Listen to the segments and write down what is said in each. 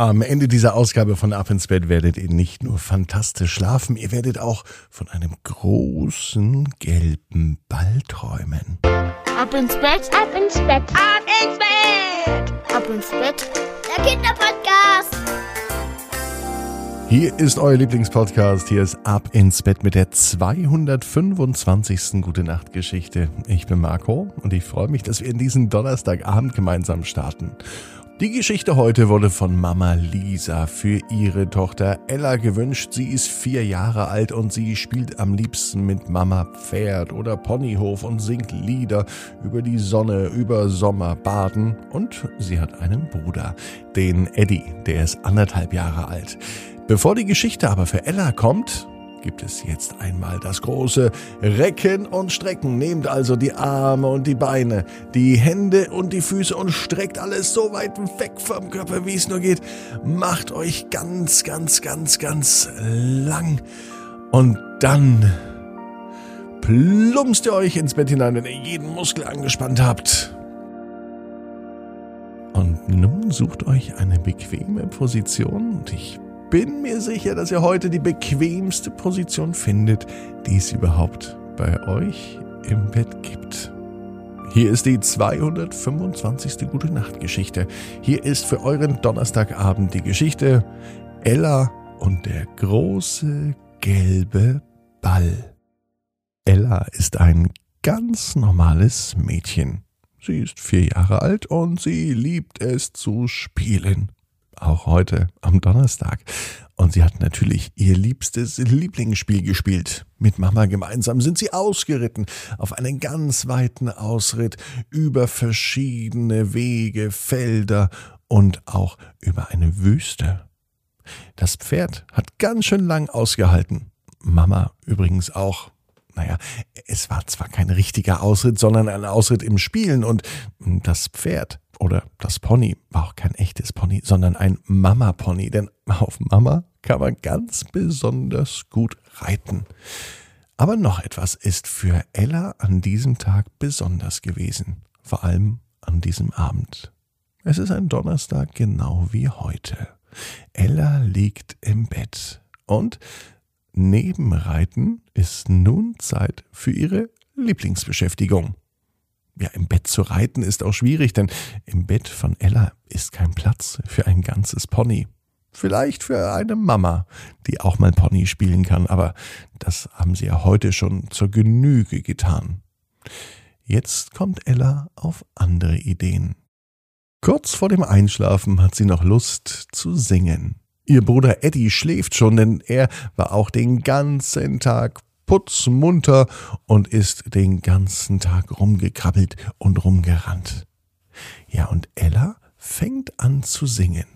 Am Ende dieser Ausgabe von Ab ins Bett werdet ihr nicht nur fantastisch schlafen, ihr werdet auch von einem großen gelben Ball träumen. Ab ins Bett, ab ins Bett, ab ins Bett, ab ins Bett. Der Kinderpodcast. Hier ist euer Lieblingspodcast. Hier ist Ab ins Bett mit der 225. Gute Nacht Geschichte. Ich bin Marco und ich freue mich, dass wir in diesen Donnerstagabend gemeinsam starten. Die Geschichte heute wurde von Mama Lisa für ihre Tochter Ella gewünscht. Sie ist vier Jahre alt und sie spielt am liebsten mit Mama Pferd oder Ponyhof und singt Lieder über die Sonne, über Sommer, Baden und sie hat einen Bruder, den Eddie, der ist anderthalb Jahre alt. Bevor die Geschichte aber für Ella kommt, gibt es jetzt einmal das große Recken und Strecken. Nehmt also die Arme und die Beine, die Hände und die Füße und streckt alles so weit weg vom Körper, wie es nur geht. Macht euch ganz, ganz, ganz, ganz lang. Und dann plumpst ihr euch ins Bett hinein, wenn ihr jeden Muskel angespannt habt. Und nun sucht euch eine bequeme Position und ich bin mir sicher, dass ihr heute die bequemste Position findet, die es überhaupt bei euch im Bett gibt. Hier ist die 225. Gute Nacht Geschichte. Hier ist für euren Donnerstagabend die Geschichte Ella und der große gelbe Ball. Ella ist ein ganz normales Mädchen. Sie ist vier Jahre alt und sie liebt es zu spielen auch heute am Donnerstag. Und sie hat natürlich ihr liebstes Lieblingsspiel gespielt. Mit Mama gemeinsam sind sie ausgeritten auf einen ganz weiten Ausritt über verschiedene Wege, Felder und auch über eine Wüste. Das Pferd hat ganz schön lang ausgehalten. Mama übrigens auch. Naja, es war zwar kein richtiger Ausritt, sondern ein Ausritt im Spielen und das Pferd oder das Pony war auch kein echtes Pony, sondern ein Mama-Pony, denn auf Mama kann man ganz besonders gut reiten. Aber noch etwas ist für Ella an diesem Tag besonders gewesen, vor allem an diesem Abend. Es ist ein Donnerstag genau wie heute. Ella liegt im Bett und neben Reiten ist nun Zeit für ihre Lieblingsbeschäftigung. Ja, im Bett zu reiten ist auch schwierig, denn im Bett von Ella ist kein Platz für ein ganzes Pony. Vielleicht für eine Mama, die auch mal Pony spielen kann, aber das haben sie ja heute schon zur Genüge getan. Jetzt kommt Ella auf andere Ideen. Kurz vor dem Einschlafen hat sie noch Lust zu singen. Ihr Bruder Eddie schläft schon, denn er war auch den ganzen Tag putzmunter und ist den ganzen Tag rumgekrabbelt und rumgerannt. Ja, und Ella fängt an zu singen.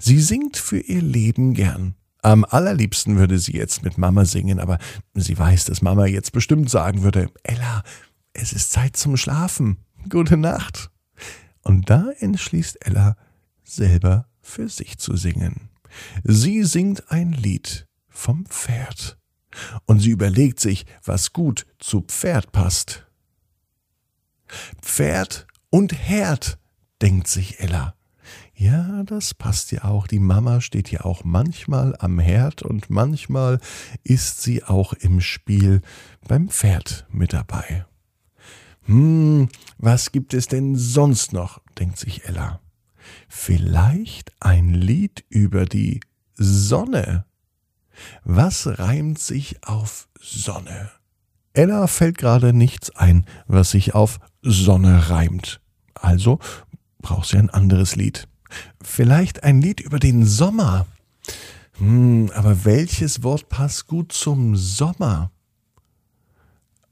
Sie singt für ihr Leben gern. Am allerliebsten würde sie jetzt mit Mama singen, aber sie weiß, dass Mama jetzt bestimmt sagen würde, Ella, es ist Zeit zum Schlafen. Gute Nacht. Und da entschließt Ella, selber für sich zu singen. Sie singt ein Lied vom Pferd und sie überlegt sich, was gut zu Pferd passt. Pferd und Herd, denkt sich Ella. Ja, das passt ja auch. Die Mama steht ja auch manchmal am Herd und manchmal ist sie auch im Spiel beim Pferd mit dabei. Hm, was gibt es denn sonst noch? denkt sich Ella. Vielleicht ein Lied über die Sonne. Was reimt sich auf Sonne? Ella fällt gerade nichts ein, was sich auf Sonne reimt. Also braucht sie ein anderes Lied. Vielleicht ein Lied über den Sommer. Hm, aber welches Wort passt gut zum Sommer?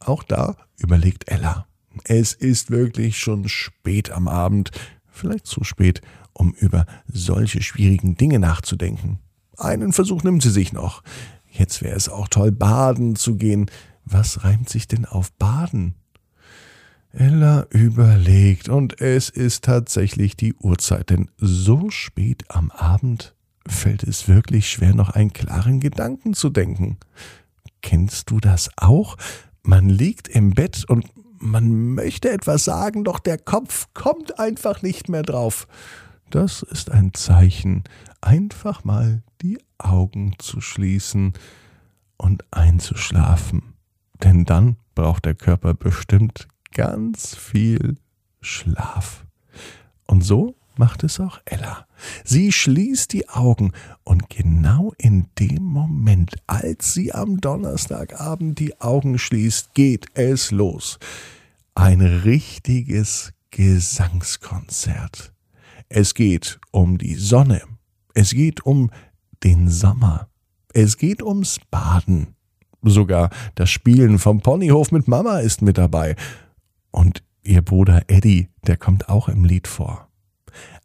Auch da überlegt Ella. Es ist wirklich schon spät am Abend, vielleicht zu spät, um über solche schwierigen Dinge nachzudenken. Einen Versuch nimmt sie sich noch. Jetzt wäre es auch toll, baden zu gehen. Was reimt sich denn auf baden? Ella überlegt, und es ist tatsächlich die Uhrzeit, denn so spät am Abend fällt es wirklich schwer, noch einen klaren Gedanken zu denken. Kennst du das auch? Man liegt im Bett und man möchte etwas sagen, doch der Kopf kommt einfach nicht mehr drauf. das ist ein Zeichen, einfach mal die Augen zu schließen und einzuschlafen. Denn dann braucht der Körper bestimmt ganz viel Schlaf. Und so macht es auch Ella. Sie schließt die Augen und genau in dem Moment, als sie am Donnerstagabend die Augen schließt, geht es los. Ein richtiges Gesangskonzert. Es geht um die Sonne. Es geht um den Sommer. Es geht ums Baden. Sogar das Spielen vom Ponyhof mit Mama ist mit dabei. Und ihr Bruder Eddie, der kommt auch im Lied vor.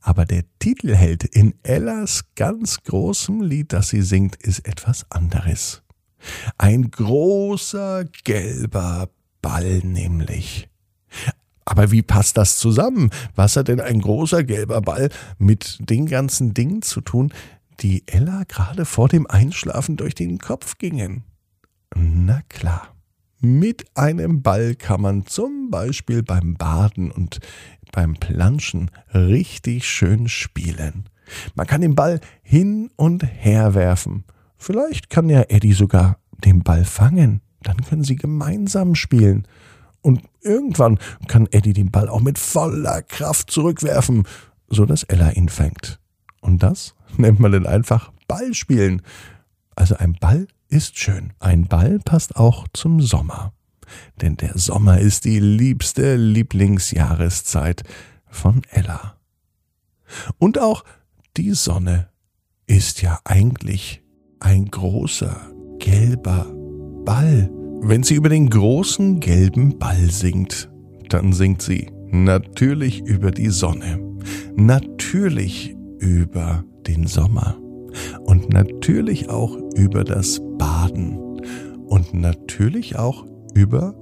Aber der Titelheld in Ellas ganz großem Lied, das sie singt, ist etwas anderes. Ein großer gelber Ball nämlich. Aber wie passt das zusammen? Was hat denn ein großer gelber Ball mit den ganzen Dingen zu tun, die Ella gerade vor dem Einschlafen durch den Kopf gingen? Na klar. Mit einem Ball kann man zum Beispiel beim Baden und beim Planschen richtig schön spielen. Man kann den Ball hin und her werfen. Vielleicht kann ja Eddie sogar den Ball fangen. Dann können sie gemeinsam spielen. Und irgendwann kann Eddie den Ball auch mit voller Kraft zurückwerfen, so dass Ella ihn fängt. Und das nennt man dann einfach Ballspielen. Also ein Ball ist schön. Ein Ball passt auch zum Sommer. Denn der Sommer ist die liebste Lieblingsjahreszeit von Ella. Und auch die Sonne ist ja eigentlich ein großer gelber Ball. Wenn sie über den großen gelben Ball singt, dann singt sie natürlich über die Sonne, natürlich über den Sommer und natürlich auch über das Baden und natürlich auch über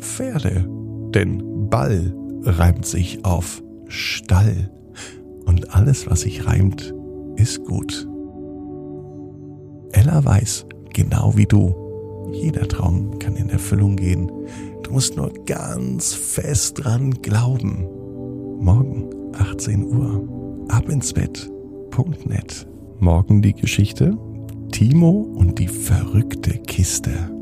Pferde. Denn Ball reimt sich auf Stall und alles, was sich reimt, ist gut. Ella weiß, genau wie du, jeder Traum kann in Erfüllung gehen. Du musst nur ganz fest dran glauben. Morgen, 18 Uhr, ab ins Bett.net. Morgen die Geschichte Timo und die verrückte Kiste.